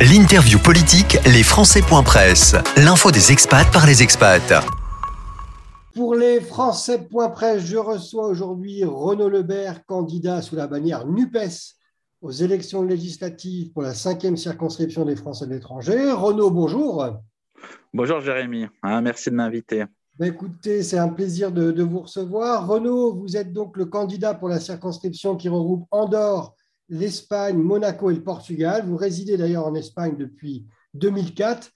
L'interview politique, les Presse. L'info des expats par les expats. Pour les Presse, je reçois aujourd'hui Renaud Lebert, candidat sous la bannière NUPES aux élections législatives pour la cinquième circonscription des Français de l'étranger. Renaud, bonjour. Bonjour Jérémy, hein, merci de m'inviter. Ben, écoutez, c'est un plaisir de, de, vous recevoir. Renaud, vous êtes donc le candidat pour la circonscription qui regroupe Andorre, l'Espagne, Monaco et le Portugal. Vous résidez d'ailleurs en Espagne depuis 2004.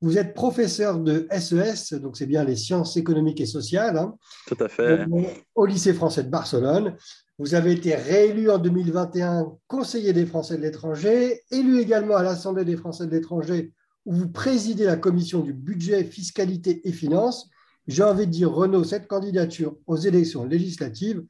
Vous êtes professeur de SES, e donc c'est bien les sciences économiques et sociales. Hein. Tout à fait. Au lycée français de Barcelone. Vous avez été réélu en 2021 conseiller des Français de l'étranger, élu également à l'Assemblée des Français de l'étranger, où vous présidez la commission du budget, fiscalité et finances. J'ai envie de dire, Renaud, cette candidature aux élections législatives,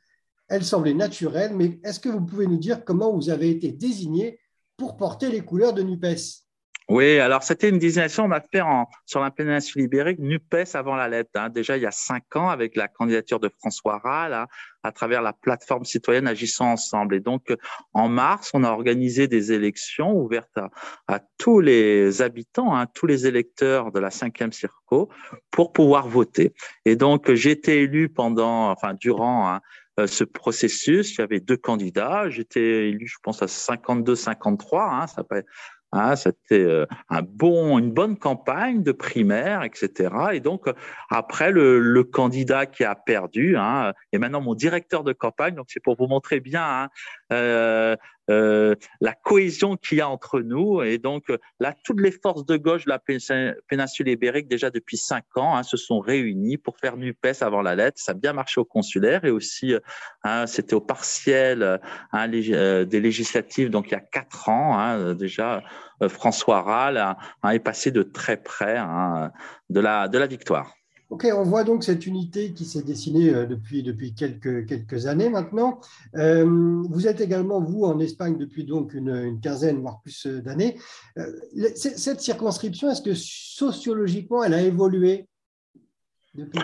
elle semblait naturelle, mais est-ce que vous pouvez nous dire comment vous avez été désigné pour porter les couleurs de NUPES? Oui, alors c'était une désignation, on a fait sur la péninsule ibérique NUPES avant la lettre, hein. déjà il y a cinq ans avec la candidature de François Rall hein, à travers la plateforme citoyenne Agissant Ensemble. Et donc en mars, on a organisé des élections ouvertes à, tous les habitants, hein, tous les électeurs de la cinquième circo pour pouvoir voter. Et donc j'ai été élu pendant, enfin durant ce processus. Il y avait deux candidats. J'étais élu, je pense, à 52-53. Hein, ça Hein, c'était euh, un bon, une bonne campagne de primaire, etc. Et donc après le, candidat qui a perdu hein, est maintenant mon directeur de campagne. Donc c'est pour vous montrer bien hein, euh, euh, la cohésion qu'il y a entre nous. Et donc là, toutes les forces de gauche de la péninsule ibérique déjà depuis cinq ans hein, se sont réunies pour faire Nupes avant la lettre. Ça a bien marché au consulaire et aussi hein, c'était au partiel hein, des législatives. Donc il y a quatre ans déjà euh, François Rall est passé de très près hein, de, la, de la victoire. Ok, on voit donc cette unité qui s'est dessinée euh, depuis, depuis quelques, quelques années maintenant. Euh, vous êtes également, vous, en Espagne depuis donc une, quinzaine, voire plus d'années. cette circonscription, est-ce que sociologiquement, elle a évolué depuis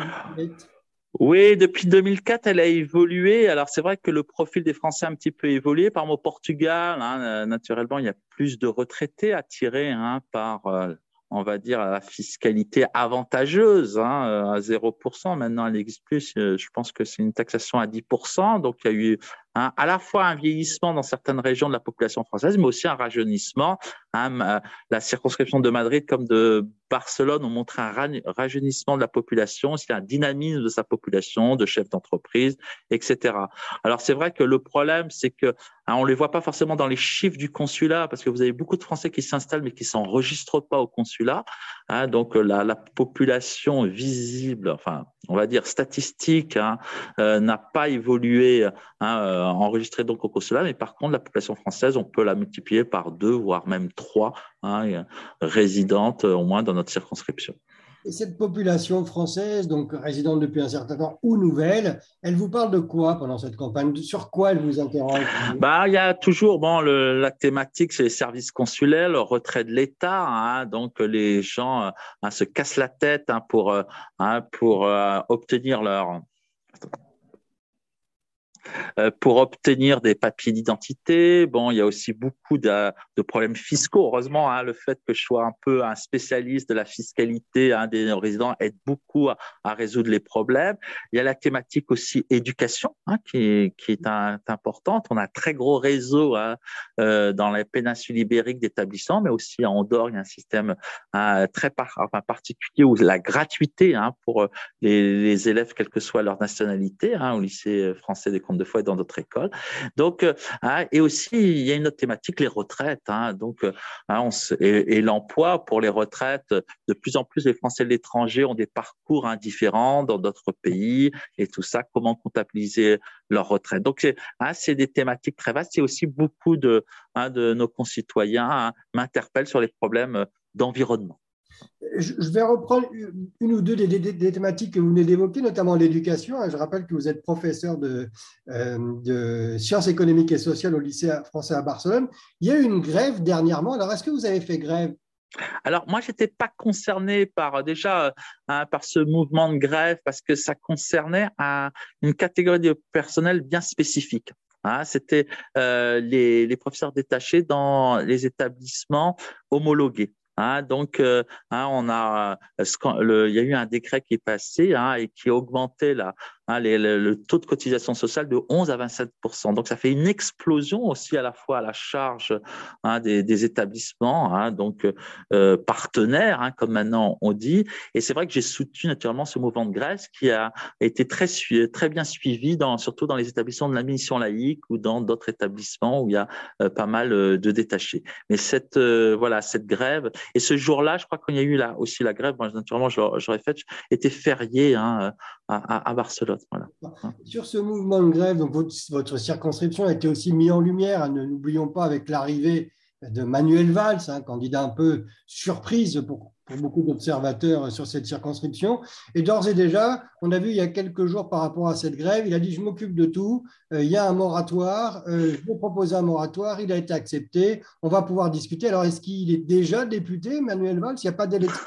oui, depuis 2004, elle a évolué. Alors, c'est vrai que le profil des Français a un petit peu évolué. Par au Portugal, hein, euh, naturellement, il y a plus de retraités attirés hein, par, euh, on va dire, la fiscalité avantageuse hein, euh, à 0%. Maintenant, elle n'existe plus. Je pense que c'est une taxation à 10%. Donc, il y a eu Hein, à la fois un vieillissement dans certaines régions de la population française, mais aussi un rajeunissement. Hein, la circonscription de Madrid comme de Barcelone ont montré un rajeunissement de la population, aussi un dynamisme de sa population, de chefs d'entreprise, etc. Alors c'est vrai que le problème, c'est que hein, on les voit pas forcément dans les chiffres du consulat, parce que vous avez beaucoup de Français qui s'installent mais qui s'enregistrent pas au consulat. Hein, donc la, la, population visible, enfin on va dire statistique, euh, n'a pas évolué euh, enregistré donc au consulat, mais par contre la population française, on peut la multiplier par deux, voire même trois hein, résidentes au moins dans notre circonscription. Et cette population française, donc résidente depuis un certain temps ou nouvelle, elle vous parle de quoi pendant cette campagne? Sur quoi elle vous interroge? Bah, il y a toujours bon le, la thématique, c'est les services consulaires, le retrait de l'État. Hein, donc les gens hein, se cassent la tête hein, pour pour euh, obtenir leur euh, pour obtenir des papiers d'identité. Bon, il y a aussi beaucoup de, problèmes fiscaux. Heureusement, hein, le fait que je sois un peu un spécialiste de la fiscalité hein, des résidents aide beaucoup à, résoudre les problèmes. Il y a la thématique aussi éducation hein, qui est, importante. On a un très gros réseau hein, euh, dans la péninsule ibérique d'établissements, mais aussi à Andorre, il y a un système très particulier où la gratuité pour les, les, élèves, quelle que soit leur nationalité, au lycée français des comptes de fois dans d'autres écoles. Donc, euh, hein, et aussi, il y a une autre thématique, les retraites. Hein, donc, euh, hein, on et, l'emploi pour les retraites. De plus en plus, les Français de l'étranger ont des parcours différents dans d'autres pays et tout ça. Comment comptabiliser leur retraite? Donc, c'est des thématiques très vastes. Et aussi beaucoup de, de nos concitoyens m'interpellent sur les problèmes d'environnement. Je vais reprendre une ou deux des, thématiques que vous venez d'évoquer, notamment l'éducation. Je rappelle que vous êtes professeur de, euh, sciences économiques et sociales au lycée français à Barcelone. Il y a eu une grève dernièrement. Alors, est-ce que vous avez fait grève? Alors moi, j'étais pas concerné par déjà hein, par ce mouvement de grève parce que ça concernait une catégorie de personnel bien spécifique. Hein, C'était euh, les professeurs détachés dans les établissements homologués. Hein, donc, euh, hein, on a, le, il y a eu un décret qui est passé hein, et qui a augmenté la, Hein, le, taux de cotisation sociale de 11 à 27% Donc, ça fait une explosion aussi à la fois à la charge hein, des, établissements, hein, donc euh, partenaires, comme maintenant on dit. Et c'est vrai que j'ai soutenu naturellement ce mouvement de Grèce qui a été très, très bien suivi, dans, surtout dans les établissements de la mission laïque ou dans d'autres établissements où il y a euh, pas mal euh, de détachés. Mais cette, voilà, cette grève, et ce jour-là, je crois qu'il y a eu là aussi la grève, moi, naturellement, j'aurais fait, était férié à Barcelone. Sur ce mouvement de grève, donc votre, circonscription a été aussi mise en lumière, hein, ne n'oublions pas avec l'arrivée de Manuel Valls, un candidat un peu surprise pour, beaucoup d'observateurs sur cette circonscription. Et d'ores et déjà, on a vu il y a quelques jours par rapport à cette grève, il a dit je m'occupe de tout, euh, il y a un moratoire, euh, je vais proposer un moratoire, il a été accepté, on va pouvoir discuter. Alors est-ce qu'il est déjà député, Manuel Valls? Il n'y a pas d'élection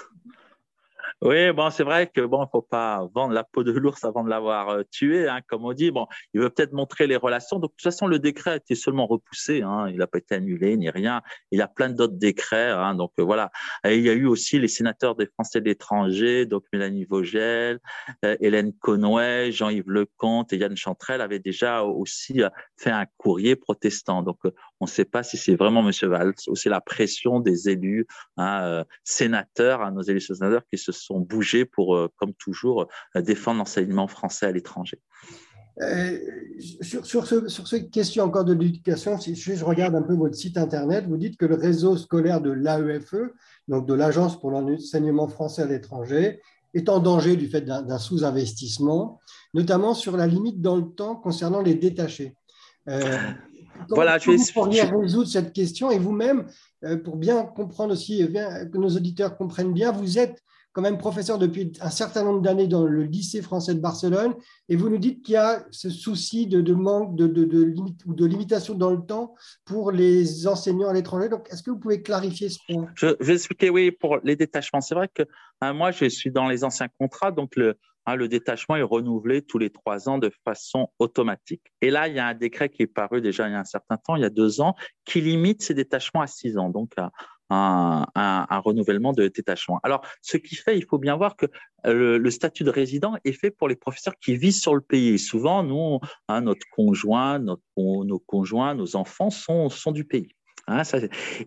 oui, bon, c'est vrai que bon, faut pas vendre la peau de l'ours avant de l'avoir euh, tué, hein, comme on dit. Bon, il veut peut-être montrer les relations. Donc, de toute façon, le décret a été seulement repoussé. Hein, il n'a pas été annulé ni rien. Il a plein d'autres décrets. Hein, donc euh, voilà. Et il y a eu aussi les sénateurs des Français de l'étranger, donc Mélanie Vogel, euh, Hélène Conway, Jean-Yves Lecomte et Yann Chantrel avaient déjà aussi fait un courrier protestant. Donc, on ne sait pas si c'est vraiment M. Valls ou c'est la pression des élus hein, sénateurs, hein, nos élus sénateurs qui se sont bouger pour, euh, comme toujours, euh, défendre l'enseignement français à l'étranger. Euh, sur, sur, ce, cette question encore de l'éducation, si je regarde un peu votre site internet, vous dites que le réseau scolaire de l'AEFE, donc de l'Agence pour l'enseignement français à l'étranger, est en danger du fait d'un sous-investissement, notamment sur la limite dans le temps concernant les détachés. Voilà, je vais vous résoudre cette question et vous-même, pour bien comprendre aussi, que nos auditeurs comprennent bien, vous êtes quand même professeur depuis un certain nombre d'années dans le lycée français de Barcelone, et vous nous dites qu'il y a ce souci de, manque de, de, limite, ou de limitation dans le temps pour les enseignants à l'étranger. Donc, est-ce que vous pouvez clarifier ce point? Je, vais expliquer, oui, pour les détachements. C'est vrai que hein, moi, je suis dans les anciens contrats, donc le, hein, le détachement est renouvelé tous les trois ans de façon automatique. Et là, il y a un décret qui est paru déjà il y a un certain temps, il y a deux ans, qui limite ces détachements à six ans. Donc, un, renouvellement de détachement. Alors, ce qui fait, il faut bien voir que le, statut de résident est fait pour les professeurs qui vivent sur le pays. souvent, nous, hein, notre conjoint, nos conjoints, nos enfants sont du pays. Hein,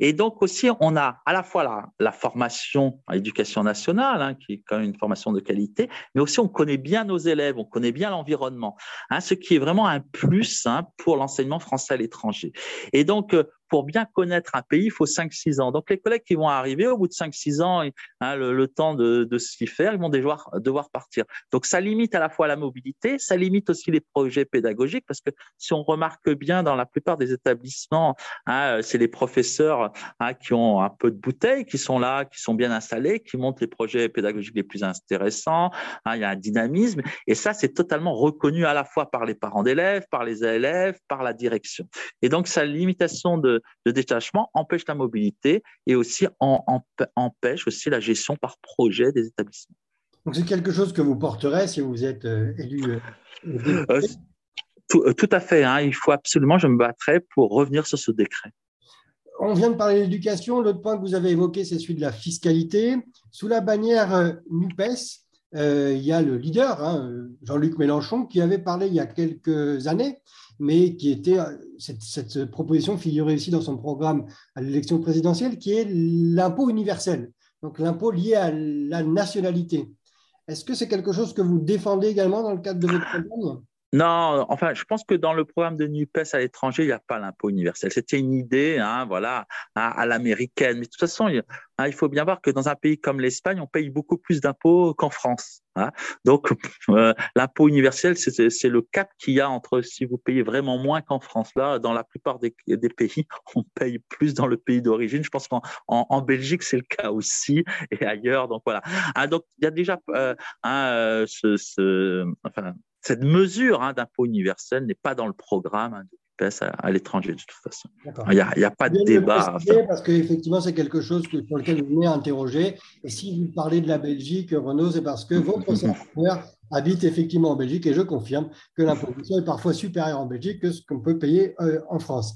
et donc aussi, on a à la fois la, formation à l'éducation nationale, hein, qui est quand même une formation de qualité, mais aussi on connaît bien nos élèves, on connaît bien l'environnement, hein, ce qui est vraiment un plus pour l'enseignement français à l'étranger. Et donc, euh, pour bien connaître un pays, il faut 5-6 ans. Donc, les collègues qui vont arriver au bout de 5-6 ans, hein, le, temps de, s'y faire, ils vont devoir, partir. Donc, ça limite à la fois la mobilité, ça limite aussi les projets pédagogiques, parce que si on remarque bien dans la plupart des établissements, hein, c'est les professeurs hein, qui ont un peu de bouteille, qui sont là, qui sont bien installés, qui montent les projets pédagogiques les plus intéressants. il y a un dynamisme. Et ça, c'est totalement reconnu à la fois par les parents d'élèves, par les élèves, par la direction. Et donc, sa limitation de, de, détachement empêche la mobilité et aussi empêche aussi la gestion par projet des établissements. Donc c'est quelque chose que vous porterez si vous êtes euh, élu. Euh, euh, tout, à fait. Hein. il faut absolument, je me battrai pour revenir sur ce décret. On vient de parler d'éducation. L'autre point que vous avez évoqué, c'est celui de la fiscalité. Sous la bannière NUPES, il y a le leader, hein, Jean-Luc Mélenchon, qui avait parlé il y a quelques années mais qui était cette, proposition figurait aussi dans son programme à l'élection présidentielle, qui est l'impôt universel, donc l'impôt lié à la nationalité. Est-ce que c'est quelque chose que vous défendez également dans le cadre de votre campagne non, enfin, je pense que dans le programme de NUPES à l'étranger, il n'y a pas l'impôt universel. C'était une idée, hein, voilà, à, l'américaine. Mais de toute façon, hein, il, faut bien voir que dans un pays comme l'Espagne, on paye beaucoup plus d'impôts qu'en France. Hein. Donc, euh, l'impôt universel, c'est le cap qu'il y a entre si vous payez vraiment moins qu'en France. Là, dans la plupart des, pays, on paye plus dans le pays d'origine. Je pense qu'en en, Belgique, c'est le cas aussi et ailleurs. Donc voilà. Ah, donc il y a déjà euh, euh, ce, enfin, cette mesure hein, d'impôt universel n'est pas dans le programme hein, de l'UPS à, l'étranger de toute façon. Il n'y a, pas de débat. Parce qu'effectivement, c'est quelque chose sur lequel vous venez interroger. Et si vous parlez de la Belgique, Renaud, c'est parce que votre secrétaire habite effectivement en Belgique et je confirme que l'imposition est parfois supérieure en Belgique que ce qu'on peut payer en France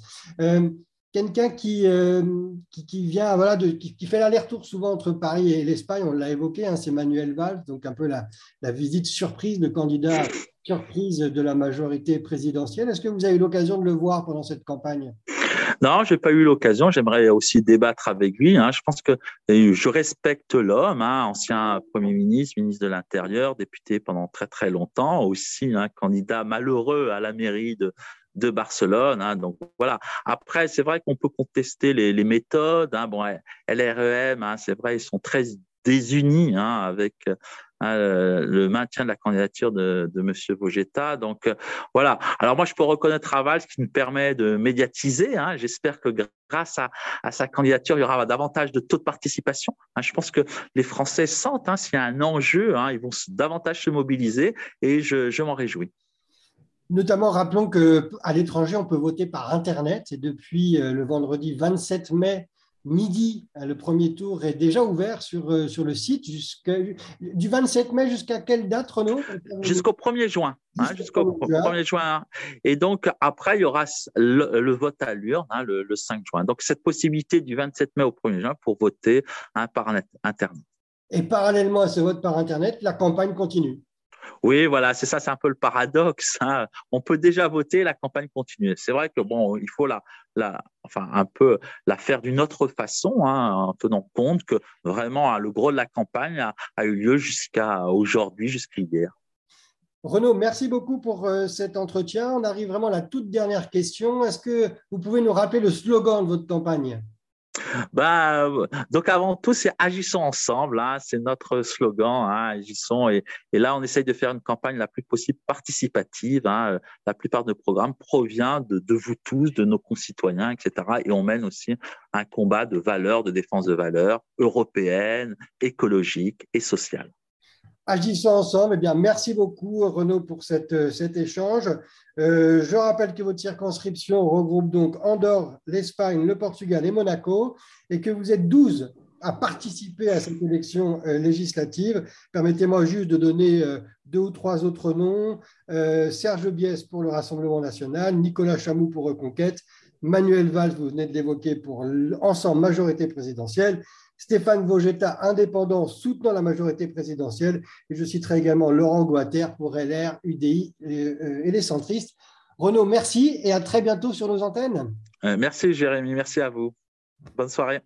quelqu'un qui, euh, qui, vient, voilà, de, qui, fait l'aller-retour souvent entre Paris et l'Espagne, on l'a évoqué, hein, c'est Manuel Valls, donc un peu la, la, visite surprise, le candidat surprise de la majorité présidentielle. Est-ce que vous avez eu l'occasion de le voir pendant cette campagne? Non, j'ai pas eu l'occasion. J'aimerais aussi débattre avec lui. Hein. Je pense que je respecte l'homme, hein, ancien premier ministre, ministre de l'Intérieur, député pendant très très longtemps, aussi un candidat malheureux à la mairie de, Barcelone. Hein, donc voilà. Après, c'est vrai qu'on peut contester les, méthodes. Hein, bon, LREM, hein, c'est vrai, ils sont très désunis hein, avec hein, le maintien de la candidature de, de Monsieur Vogetta. Donc euh, voilà. Alors moi, je peux reconnaître Aval, ce qui nous permet de médiatiser. Hein. J'espère que grâce à, à, sa candidature, il y aura davantage de taux de participation. Hein. Je pense que les Français sentent s'il y a un enjeu, ils vont davantage se mobiliser et je, je m'en réjouis. Notamment, rappelons qu'à l'étranger, on peut voter par Internet. Et depuis euh, le vendredi 27 mai, midi, euh, le premier tour est déjà ouvert sur, euh, sur le site. Du 27 mai jusqu'à quelle date, Renaud? Jusqu'au 1er juin. Hein, jusqu'au 1er juin. Et donc, après, il y aura le, vote à l'urne hein, le, 5 juin. Donc, cette possibilité du 27 mai au 1er juin pour voter hein, par Internet. Et parallèlement à ce vote par Internet, la campagne continue. Oui, voilà, c'est ça, c'est un peu le paradoxe. Hein. On peut déjà voter, la campagne continue. C'est vrai que bon, il faut la, un peu la faire d'une autre façon, hein, en tenant compte que vraiment hein, le gros de la campagne a, eu lieu jusqu'à aujourd'hui, jusqu'à hier. Renaud, merci beaucoup pour euh, cet entretien. On arrive vraiment à la toute dernière question. Est-ce que vous pouvez nous rappeler le slogan de votre campagne? Bah, donc avant tout, c'est agissons ensemble. Hein, c'est notre slogan. Hein, agissons et, et, là, on essaye de faire une campagne la plus possible participative. Hein, la plupart de nos programmes provient de, de, vous tous, de nos concitoyens, etc. Et on mène aussi un combat de valeurs, de défense de valeurs européennes, écologiques et sociales. Agissons ensemble. Eh bien, merci beaucoup, Renaud, pour cette, cet échange. Euh, je rappelle que votre circonscription regroupe donc Andorre, l'Espagne, le Portugal et Monaco, et que vous êtes 12 à participer à cette élection euh, législative. Permettez-moi juste de donner euh, deux ou trois autres noms. Serge Biès pour le Rassemblement national, Nicolas Chamou pour Reconquête, Manuel Valls, vous venez de l'évoquer, pour Ensemble Majorité présidentielle, Stéphane Vogetta, indépendant, soutenant la majorité présidentielle. Et je citerai également Laurent Guater pour LR, UDI euh, et les centristes. Renaud, merci et à très bientôt sur nos antennes. Euh, merci Jérémy, merci à vous. Bonne soirée.